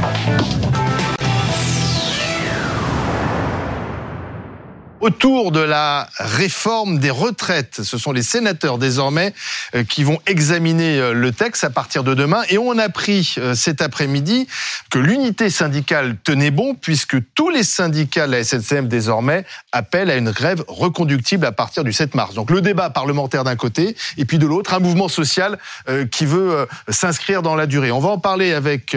Música autour de la réforme des retraites. Ce sont les sénateurs désormais euh, qui vont examiner euh, le texte à partir de demain. Et on a appris euh, cet après-midi que l'unité syndicale tenait bon puisque tous les syndicats de la SNCF désormais appellent à une grève reconductible à partir du 7 mars. Donc le débat parlementaire d'un côté et puis de l'autre un mouvement social qui veut s'inscrire dans la durée. On va en parler avec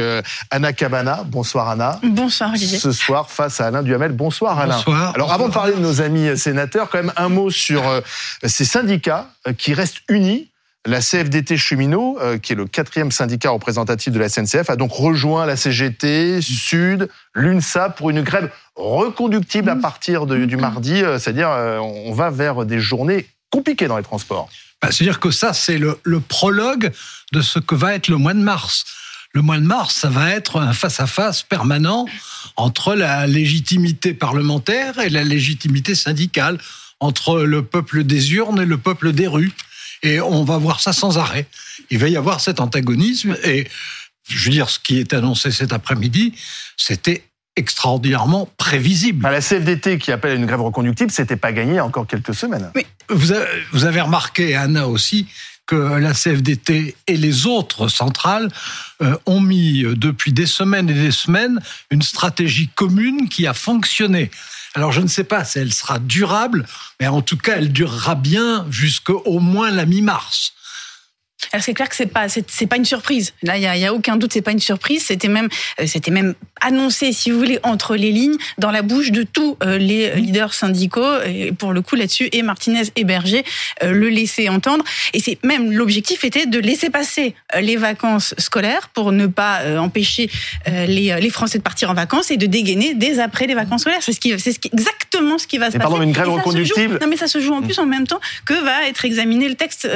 Anna Cabana. Bonsoir Anna. Bonsoir Olivier. Ce soir face à Alain Duhamel. Bonsoir Alain. Bonsoir. Alors avant de parler de nos amis sénateurs, quand même un mot sur euh, ces syndicats euh, qui restent unis. La CFDT Cheminot, euh, qui est le quatrième syndicat représentatif de la SNCF, a donc rejoint la CGT, Sud, l'UNSA pour une grève reconductible à partir du mardi. C'est-à-dire, on va vers des journées compliquées dans les transports. Bah, c'est-à-dire que ça, c'est le, le prologue de ce que va être le mois de mars le mois de mars, ça va être un face-à-face permanent entre la légitimité parlementaire et la légitimité syndicale, entre le peuple des urnes et le peuple des rues. Et on va voir ça sans arrêt. Il va y avoir cet antagonisme et je veux dire, ce qui est annoncé cet après-midi, c'était extraordinairement prévisible. la CFDT qui appelle à une grève reconductible, c'était pas gagné encore quelques semaines. Oui, vous avez remarqué, Anna aussi, que la CFDT et les autres centrales euh, ont mis euh, depuis des semaines et des semaines une stratégie commune qui a fonctionné. Alors je ne sais pas si elle sera durable, mais en tout cas elle durera bien jusqu'au moins la mi-mars. Alors c'est clair que c'est pas c'est pas une surprise. Là, il y a, y a, aucun doute, c'est pas une surprise. C'était même euh, c'était même annoncé, si vous voulez, entre les lignes, dans la bouche de tous euh, les leaders syndicaux. Et pour le coup, là-dessus, et Martinez et Berger euh, le laissaient entendre. Et c'est même l'objectif était de laisser passer les vacances scolaires pour ne pas empêcher les, les Français de partir en vacances et de dégainer dès après les vacances scolaires. C'est ce qui c'est ce qui, exactement ce qui va se passer. Pardon, une grève reconductible. Non, mais ça se joue en plus en même temps que va être examiné le texte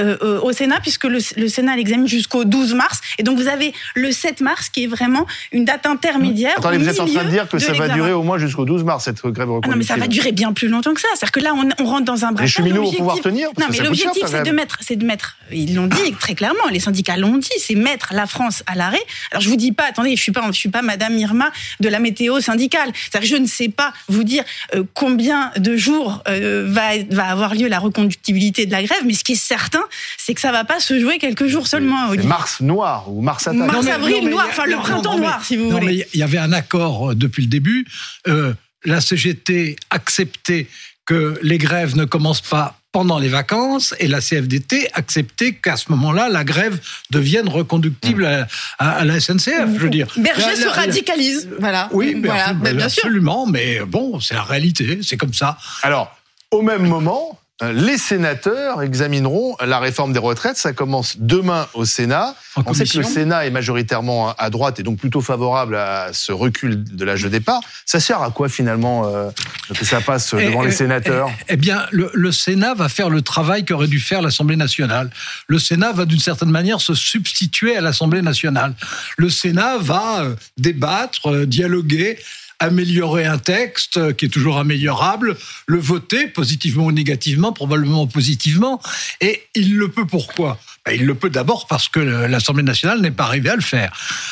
au Sénat, puisque le le Sénat l'examine jusqu'au 12 mars. Et donc, vous avez le 7 mars qui est vraiment une date intermédiaire. Attendez, vous êtes en train de dire que ça va durer au moins jusqu'au 12 mars, cette grève reconductible. Ah non, mais ça va durer bien plus longtemps que ça. C'est-à-dire que là, on, rentre dans un braquage. Les cheminots vont pouvoir tenir Non, mais l'objectif, c'est de mettre, c'est de mettre, ils l'ont dit très clairement, les syndicats l'ont dit, c'est mettre la France à l'arrêt. Alors, je vous dis pas, attendez, je suis pas, je suis pas Madame Irma de la météo syndicale. C'est-à-dire que je ne sais pas vous dire euh, combien de jours euh, va, va avoir lieu la reconductibilité de la grève, mais ce qui est certain, c'est que ça va pas se jouer quelques jours seulement. Mars noir ou Mars attaque. Mars avril noir, enfin le printemps noir, si vous voulez. Mais il y avait un accord euh, depuis le début. Euh, la CGT acceptait que les grèves ne commencent pas pendant les vacances et la CFDT acceptait qu'à ce moment-là, la grève devienne reconductible à, la SNCF. Je veux dire. Berger se radicalise. Voilà. Oui, voilà. bien absolument, mais bon, c'est la réalité, c'est comme ça. Alors, au même moment, euh, les sénateurs examineront la réforme des retraites. Ça commence demain au Sénat. On sait que le Sénat est majoritairement à droite et donc plutôt favorable à ce recul de l'âge de départ. Ça sert à quoi finalement euh, que ça passe devant les sénateurs? eh, eh, bien, le, Sénat va faire le travail qu'aurait dû faire l'Assemblée nationale. Le Sénat va d'une certaine manière se substituer à l'Assemblée nationale. Le Sénat va euh, débattre, dialoguer améliorer un texte qui est toujours améliorable, le voter positivement ou négativement, probablement positivement. Et il le peut pourquoi? Ben, Il le peut d'abord parce que l'Assemblée nationale n'est pas arrivée à le faire.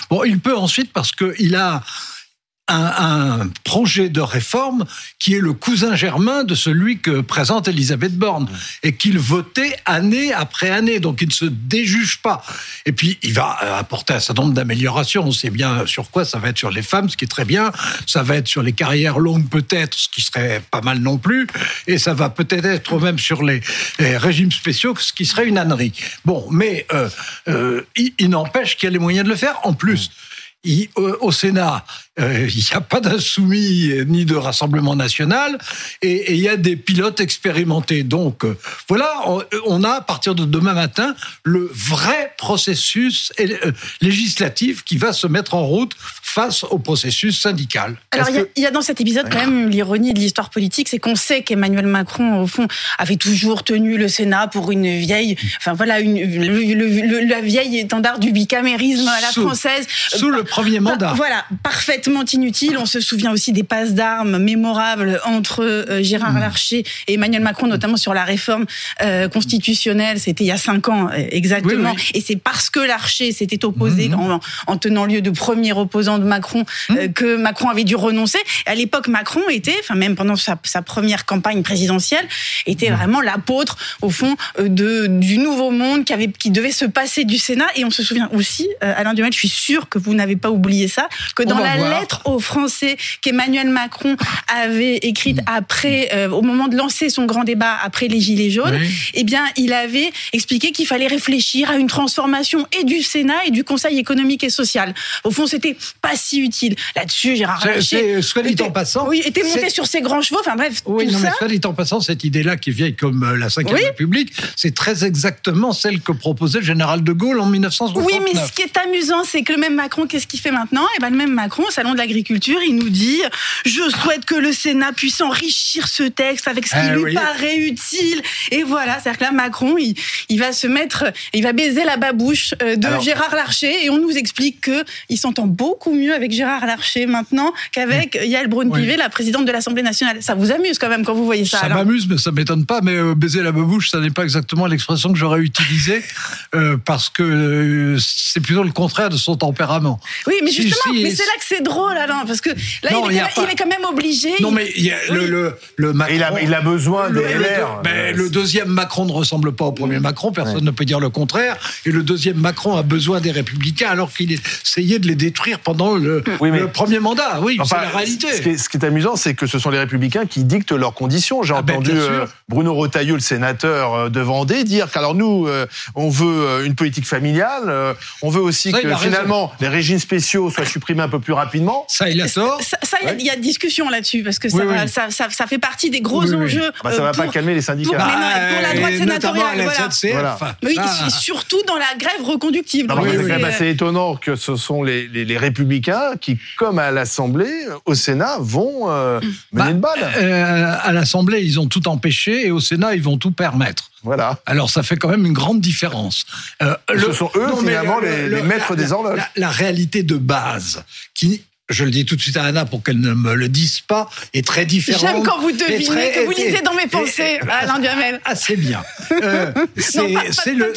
Bon, il peut ensuite parce qu'il a un, projet de réforme qui est le cousin germain de celui que présente Elisabeth Borne et qu'il votait année après année. Donc il ne se déjuge pas. Et puis il va apporter un certain nombre d'améliorations. On sait bien sur quoi ça va être sur les femmes, ce qui est très bien. Ça va être sur les carrières longues peut-être, ce qui serait pas mal non plus. Et ça va peut-être être même sur les, régimes spéciaux, ce qui serait une ânerie. Bon, mais euh, euh, il, n'empêche qu'il y a les moyens de le faire. En plus, au Sénat, euh, il n'y a pas d'insoumis ni de rassemblement national, et, il y a des pilotes expérimentés. Donc euh, voilà, on, a à partir de demain matin le vrai processus euh, législatif qui va se mettre en route face au processus syndical. Alors il y, a dans cet épisode quand même l'ironie de l'histoire politique, c'est qu'on sait qu'Emmanuel Macron, au fond, avait toujours tenu le Sénat pour une vieille, enfin voilà, une, la vieille étendard du bicamérisme à la française. Sous le premier mandat. Voilà, inutile. On se souvient aussi des passes d'armes mémorables entre euh, Gérard hmm. Larcher et Emmanuel Macron, notamment sur la réforme euh, constitutionnelle. C'était il y a cinq ans euh, exactement. Et c'est parce que Larcher s'était opposé hmm. en, tenant lieu de premier opposant de Macron euh, que Macron avait dû renoncer. À l'époque, Macron était, enfin même pendant sa, sa première campagne présidentielle, était vraiment l'apôtre au fond de du nouveau monde qui avait qui devait se passer du Sénat. Et on se souvient aussi, Alain Duhamel, je suis sûr que vous n'avez pas oublié ça, que dans la lettre aux Français qu'Emmanuel Macron avait écrite après, euh, au moment de lancer son grand débat après les Gilets jaunes, eh bien, il avait expliqué qu'il fallait réfléchir à une transformation et du Sénat et du Conseil économique et social. Au fond, c'était pas si utile. Là-dessus, Gérard Larcher, soit dit en était- passant, oui, était monté sur ses grands chevaux. Enfin bref, Oui, tout non, mais ça. soit dit en passant, cette idée-là qui est vieille comme euh, la Ve Oui. République, c'est très exactement celle que proposait le général de Gaulle en 1969. Oui, mais ce qui est amusant, c'est que le même Macron, qu'est-ce qu'il fait maintenant? Eh ben, le même Macron, au salon de l'agriculture, il nous dit je souhaite que le Sénat puisse enrichir ce texte avec ce qui Ah lui oui. paraît utile. Et voilà, c'est-à-dire que là, Macron, il, il va se mettre, il va baiser la babouche euh, de Alors- Gérard Larcher, et on nous explique que il s'entend beaucoup mieux avec Gérard Larcher maintenant qu'avec Yael Braun-Pivet, la présidente de l'Assemblée nationale. Ça vous amuse quand même quand vous voyez ça. Ça m'amuse, mais ça m'étonne pas. Mais euh, baiser la babouche, ça n'est pas exactement l'expression que j'aurais utilisée, euh, parce que c'est plutôt le contraire de son tempérament. Oui, mais Si, justement, si, mais c'est là que c'est drôle, Alain, parce que là, Non, il, est quand même, pas- il est quand même obligé. Non, mais il y a le, Oui. le, le Macron. Il a, il a besoin Le, le- LR. mais Euh, le deuxième Macron ne ressemble pas au premier Macron, personne ne peut dire le contraire. Et le deuxième Macron a besoin des Républicains alors qu'il essayait de les détruire pendant le, Oui, mais- le premier mandat. Oui, Enfin, c'est la réalité. Ce qui, est, ce qui est amusant, c'est que ce sont les Républicains qui dictent leurs conditions. J'ai Ah ben, entendu euh, Bruno Retailleau, le sénateur euh, de Vendée, dire qu'alors nous, euh, on veut une politique familiale, euh, on veut aussi Ça, que raison. finalement les régimes spéciaux soient supprimés un peu plus rapidement. Ça, il a. Ça, ça, y a- Ouais. il y, a discussion là-dessus parce que ça, Oui, va- oui. Ça, ça, ça fait partie des gros Oui, oui. enjeux. Bah, ça euh, va pas pour- calmer les syndicats. pour- non, pour la droite sénatoriale, voilà. Voilà. Mais oui, Ah. surtout dans la grève reconductible. Non, c'est oui, quand même c'est- assez étonnant que ce sont les, les, les républicains qui, comme à l'Assemblée, euh, au Sénat, vont euh, mener Bah, une balle. Euh, à l'Assemblée, ils ont tout empêché et au Sénat, ils vont tout permettre. Voilà. Alors, ça fait quand même une grande différence. Euh, Ce sont eux, mais finalement, les- les maîtres la- des horloges. La, la réalité de base, qui, je le dis tout de suite à Anna pour qu'elle ne me le dise pas, est très différente. J'aime quand vous devinez, très- que vous lisez dans mes pensées, et- Alain Duhamel. assez bien. Euh, c'est le,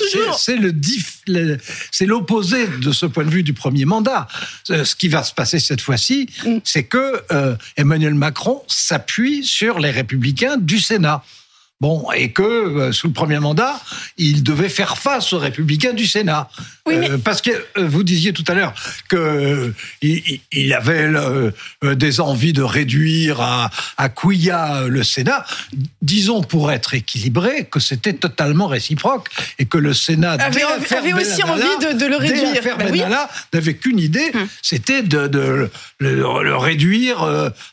c'est- l'opposé de ce point de vue du premier mandat. Euh, Ce qui va se passer cette fois-ci, Mm. c'est que euh, Emmanuel Macron s'appuie sur les républicains du Sénat. Bon, et que euh, sous le premier mandat, il devait faire face aux républicains du Sénat. Oui, mais- Euh, parce que euh, vous disiez tout à l'heure que euh, il, avait des envies de réduire à, à couilla le Sénat. Disons pour être équilibré que c'était totalement réciproque et que le Sénat Avait dès avait aussi Benalla, envie de- de le dès réduire. l'affaire Ben oui. Benalla, n'avait qu'une idée, c'était de, de le, le réduire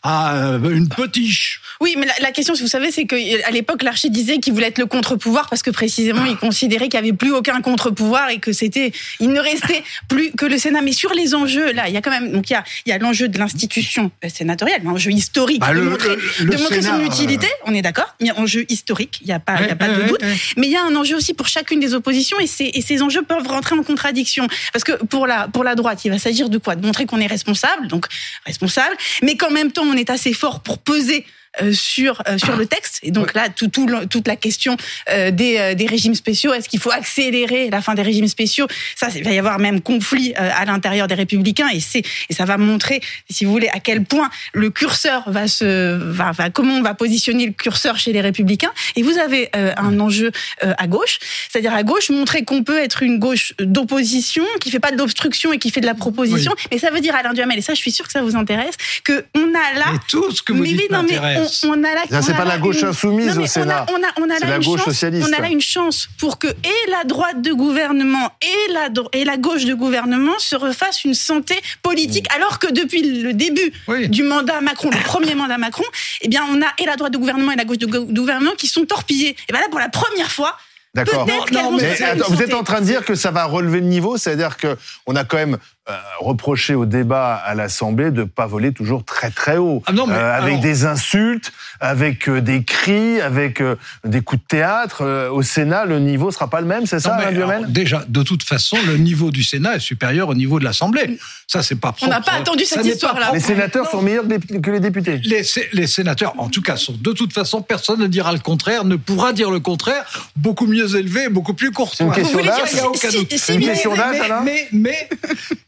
à une potiche. Oui, mais la, la question, vous savez, c'est qu'à l'époque, Larcher disait qu'il voulait être le contre-pouvoir parce que précisément, il considérait qu'il n'y avait plus aucun contre-pouvoir et que c'était, il ne restait plus que le Sénat. Mais sur les enjeux, là, il y a quand même, donc il y a, il y a l'enjeu de l'institution euh, sénatoriale, l'enjeu historique Bah, de le- montrer, le- le de montrer son utilité. On est d'accord. Il y a un enjeu historique. Il n'y a pas, il y a pas de doute. Mais il y a un enjeu aussi pour chacune des oppositions et, ces, et ces enjeux peuvent rentrer en contradiction. Parce que pour la, pour la droite, il va s'agir de quoi? De montrer qu'on est responsable, donc responsable, mais qu'en même temps, on est assez fort pour peser euh, sur euh, sur le texte. Et donc là tout, tout toute la question euh, des, euh, des régimes spéciaux. Est-ce qu'il faut accélérer la fin des régimes spéciaux? Ça il va y avoir même conflit euh, à l'intérieur des républicains. Et c'est et ça va montrer si vous voulez à quel point le curseur va se va, va- comment on va positionner le curseur chez les républicains. Et vous avez euh, un enjeu euh, à gauche. C'est-à-dire à gauche montrer qu'on peut être une gauche d'opposition qui fait pas d'obstruction et qui fait de la proposition. Mais ça veut dire Alain Duhamel et ça je suis sûr que ça vous intéresse que on a là Et tout ce que vous mais dites oui, non, mais. On, on a là. Ça, c'est on a pas la gauche une- insoumise Non, au Sénat. On a, on a, on a C'est là la une gauche chance, socialiste. On a là une chance pour que et la droite de gouvernement et la et la gauche de gouvernement se refassent une santé politique, alors que depuis le début Oui. du mandat Macron, le premier mandat Macron, eh bien, on a et la droite de gouvernement et la gauche de gou- gouvernement qui sont torpillés. Et bien là, pour la première fois. D'accord. Vous êtes en train de dire que ça va relever le niveau, c'est-à-dire que on a quand même euh, reproché au débat à l'Assemblée de pas voler toujours très très haut, Ah non, mais Euh, avec alors- des insultes, avec euh, des cris, avec euh, des coups de théâtre. Euh, au Sénat, le niveau sera pas le même, c'est ça, mais alors, déjà, de toute façon, le niveau du Sénat est supérieur au niveau de l'Assemblée. Ça, c'est pas propre. n'a pas attendu cette histoire-là. Les sénateurs Non. sont meilleurs que les- députés. Les, sé- les sénateurs, en tout cas, sont de toute façon, personne ne dira le contraire, ne pourra dire le contraire. Beaucoup mieux élevé beaucoup plus courtois. C'est une question d'âge, mais, mais,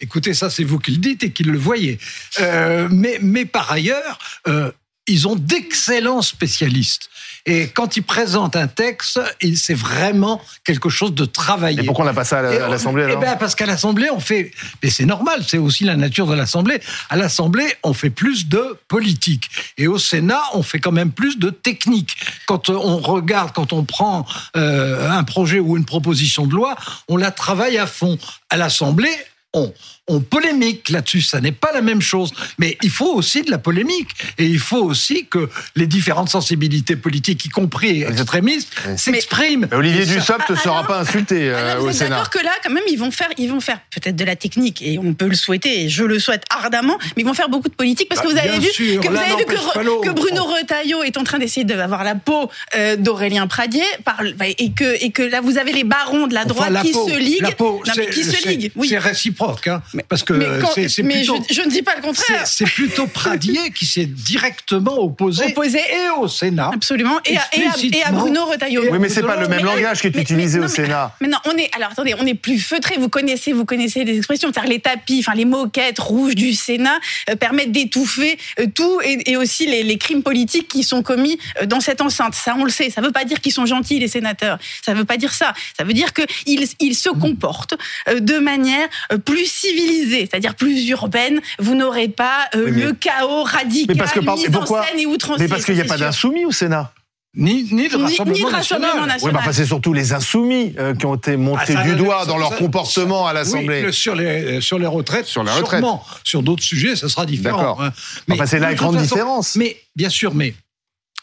écoutez, ça c'est vous qui le dites et qui le voyez. Euh, mais, mais par ailleurs, euh, ils ont d'excellents spécialistes. Et quand ils présentent un texte, c'est vraiment quelque chose de travaillé. Et pourquoi on n'a pas ça à l'Assemblée Eh ben parce qu'à l'Assemblée, on fait. Mais c'est normal, c'est aussi la nature de l'Assemblée. À l'Assemblée, on fait plus de politique. Et au Sénat, on fait quand même plus de technique. Quand on regarde, quand on prend euh, un projet ou une proposition de loi, on la travaille à fond. À l'Assemblée, on, on polémique là-dessus. Ça n'est pas la même chose. Mais il faut aussi de la polémique. Et il faut aussi que les différentes sensibilités politiques, y compris extrémistes, s'expriment. Olivier Dussopt ne Ah, sera pas insulté Ah, euh, au Sénat. d'accord que là, quand même, ils vont faire, ils vont faire peut-être de la technique et on peut le souhaiter et je le souhaite ardemment, mais ils vont faire beaucoup de politique parce que Bah, vous avez vu sûr, que vous avez vu Bruno Retailleau est en train d'essayer d'avoir la peau euh, d'Aurélien Pradier par, et que et que là vous avez les barons de la Enfin, droite la qui peau, se liguent. la c'est- qui se liguent. Oui. C'est réciproque, hein, parce que mais quand- c'est c'est mais plutôt. je, je ne dis pas le contraire. C'est plutôt Pradier qui s'est directement opposé, Opposé. et au Sénat. Absolument. Et à, et à- et à Explicitement. Bruno Retailleau. Oui, mais c'est pas le même Mais- langage qui est utilisé mais- au non, mais- Sénat. Mais non, on est alors attendez, on est plus feutré. Vous connaissez, vous connaissez les expressions, c'est-à-dire les tapis, enfin les moquettes rouges du Sénat euh, permettent d'étouffer euh, tout et, et aussi les, les crimes politiques qui sont commis euh, dans cette enceinte. Ça, on le sait. Ça veut pas dire qu'ils sont gentils les sénateurs. Ça veut pas dire ça. Ça veut dire que ils, ils se comportent euh, de manière euh, plus civilisée, c'est-à-dire plus urbaine. Vous n'aurez pas euh, Oui, mais- le chaos radical, Mais parce que mise pourquoi en scène et outrancier. Mais parce qu'il n'y a pas d'insoumis au Sénat. Ni, ni de Ni- Rassemblement ni de national. Oui, enfin, c'est surtout les insoumis euh, qui ont été montés Ah, ça, du doigt ça, dans leur ça, comportement à l'Assemblée. sur les sur les retraites, Sur la retraite. sûrement. Sur d'autres sujets, ça sera différent. D'accord. hein. Enfin, c'est la grande façon- différence. Mais bien sûr, mais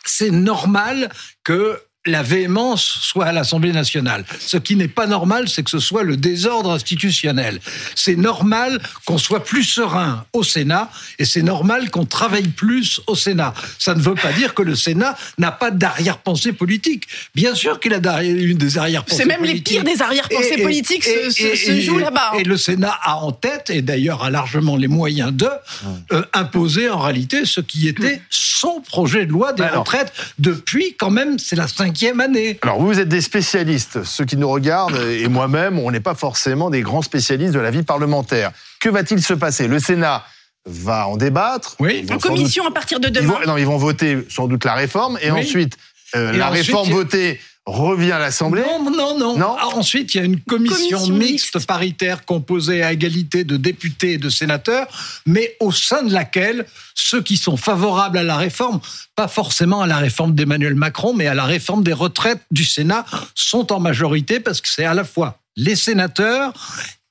c'est normal que la véhémence soit à l'Assemblée nationale. Ce qui n'est pas normal, c'est que ce soit le désordre institutionnel. C'est normal qu'on soit plus serein au Sénat et c'est normal qu'on travaille plus au Sénat. Ça ne veut pas dire que le Sénat n'a pas d'arrière-pensée politique. Bien sûr qu'il a une des arrière-pensées C'est même les pires des arrière-pensées et- politiques se, et- se- et- se jouent là-bas. Et le Sénat a en tête, et d'ailleurs a largement les moyens de, euh, imposer en réalité ce qui était son projet de loi des Alors. retraites depuis quand même, c'est la cinquième année. Alors, vous êtes des spécialistes. Ceux qui nous regardent, et moi-même, on n'est pas forcément des grands spécialistes de la vie parlementaire. Que va-t-il se passer? Le Sénat va en débattre. Oui. En commission à partir de doute- ils demain. vont, non, ils vont voter sans doute la réforme. Et Oui. ensuite, euh, Et la ensuite, réforme votée revient à l'Assemblée. Non, non, non. Non. Ah, Ensuite, il y a une commission, Commission mixte, mixte. paritaire composée à égalité de députés et de sénateurs, mais au sein de laquelle ceux qui sont favorables à la réforme, pas forcément à la réforme d'Emmanuel Macron, mais à la réforme des retraites du Sénat, sont en majorité parce que c'est à la fois les sénateurs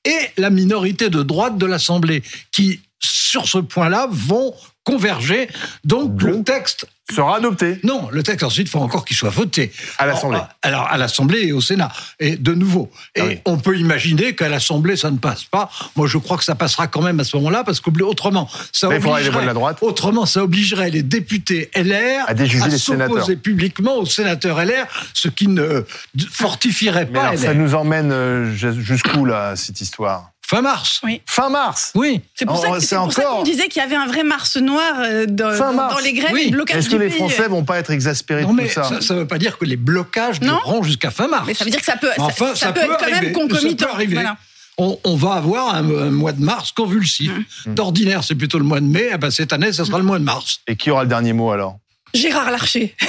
et la minorité de droite de l'Assemblée qui, sur ce point-là, vont converger. Donc, le texte Sera adopté. non, le texte ensuite, il faut encore qu'il soit voté. À l'Assemblée. Alors, à l'Assemblée et au Sénat. Et de nouveau. Et Ah oui. on peut imaginer qu'à l'Assemblée, ça ne passe pas. Moi, je crois que ça passera quand même à ce moment-là, parce qu'autrement, ça Mais les obligerait, de la droite. autrement, ça obligerait les députés LR À les s'opposer publiquement aux sénateurs LR, ce qui ne fortifierait Mais pas alors, ça nous emmène euh, jusqu'où, là, cette histoire? Fin mars. Oui. Fin mars Oui. C'est pour Oh, ça que- c'est c'est pour ça encore- qu'on disait qu'il y avait un vrai mars noir euh, dans, Fin dans- mars. dans les grèves Oui. et le blocage Est-ce que les. Français vont pas être exaspérés Non, de mais tout ça ça ne veut pas dire que les blocages Non. dureront jusqu'à fin mars. Mais ça veut dire que ça peut, Mais ça, enfin, ça peut être quand arriver. même concomitant. Ça peut arriver. Voilà. On, on va avoir un, un mois de mars convulsif. Mmh. D'ordinaire, c'est plutôt le mois de mai. Eh ben, cette année, ce sera le mois de mars. Et qui aura le dernier mot, alors? Gérard Larcher.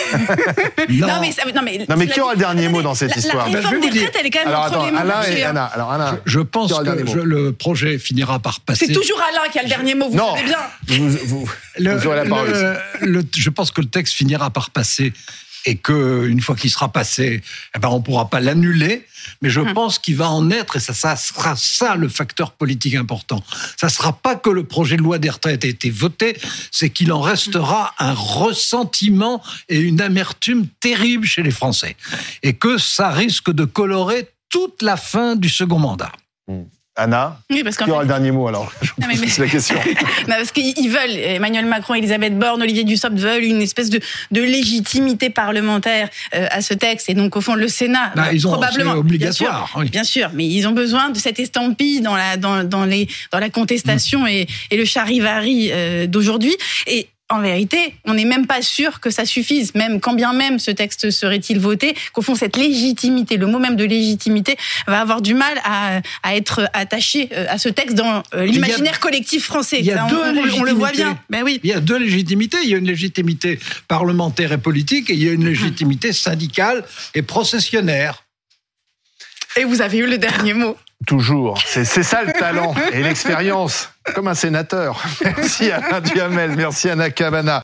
Non, Non, mais, ça- non, mais, Non, mais cela qui aura le dernier mot dans cette la, histoire La Ben, je réforme vais des retraites, elle est quand même Alors, entre attends, les mains Alain et. Anna. Alors, Anna, je pense le que je- le projet finira par passer. C'est toujours Alain qui a le dernier mot, vous non savez bien. vous, vous- Le- vous aurez la parole. le- le- je pense que le texte finira par passer et que une fois qu'il sera passé, eh ben on pourra pas l'annuler. Mais je pense qu'il va en être et ça, ça sera ça le facteur politique important. Ça sera pas que le projet de loi des retraites ait été voté, c'est qu'il en restera un ressentiment et une amertume terrible chez les Français et que ça risque de colorer toute la fin du second mandat. Anna, Oui, parce qu'en qui aura fait, le dernier mot, alors Non, mais- C'est la question. Non, parce qu'ils ils veulent, Emmanuel Macron, Elisabeth Borne, Olivier Dussopt veulent une espèce de, de légitimité parlementaire euh, à ce texte. Et donc, au fond, le Sénat, Bah, ils ont- probablement, obligatoire, bien sûr, oui. bien sûr, mais ils ont besoin de cette estampille dans la, dans, dans les, dans la contestation et, et le charivari euh, d'aujourd'hui. Et en vérité, on n'est même pas sûr que ça suffise, même quand bien même ce texte serait-il voté, qu'au fond cette légitimité, le mot même de légitimité, va avoir du mal à, à être attaché euh, à ce texte dans euh, l'imaginaire collectif français. Il y a Ça, deux on, on le voit bien. Ben oui. Il y a deux légitimités. Il y a une légitimité parlementaire et politique et il y a une légitimité syndicale et processionnaire. Et vous avez eu le dernier mot. Toujours. C'est ça le talent et l'expérience, comme un sénateur. Merci Alain Duhamel, merci Anna Cabana.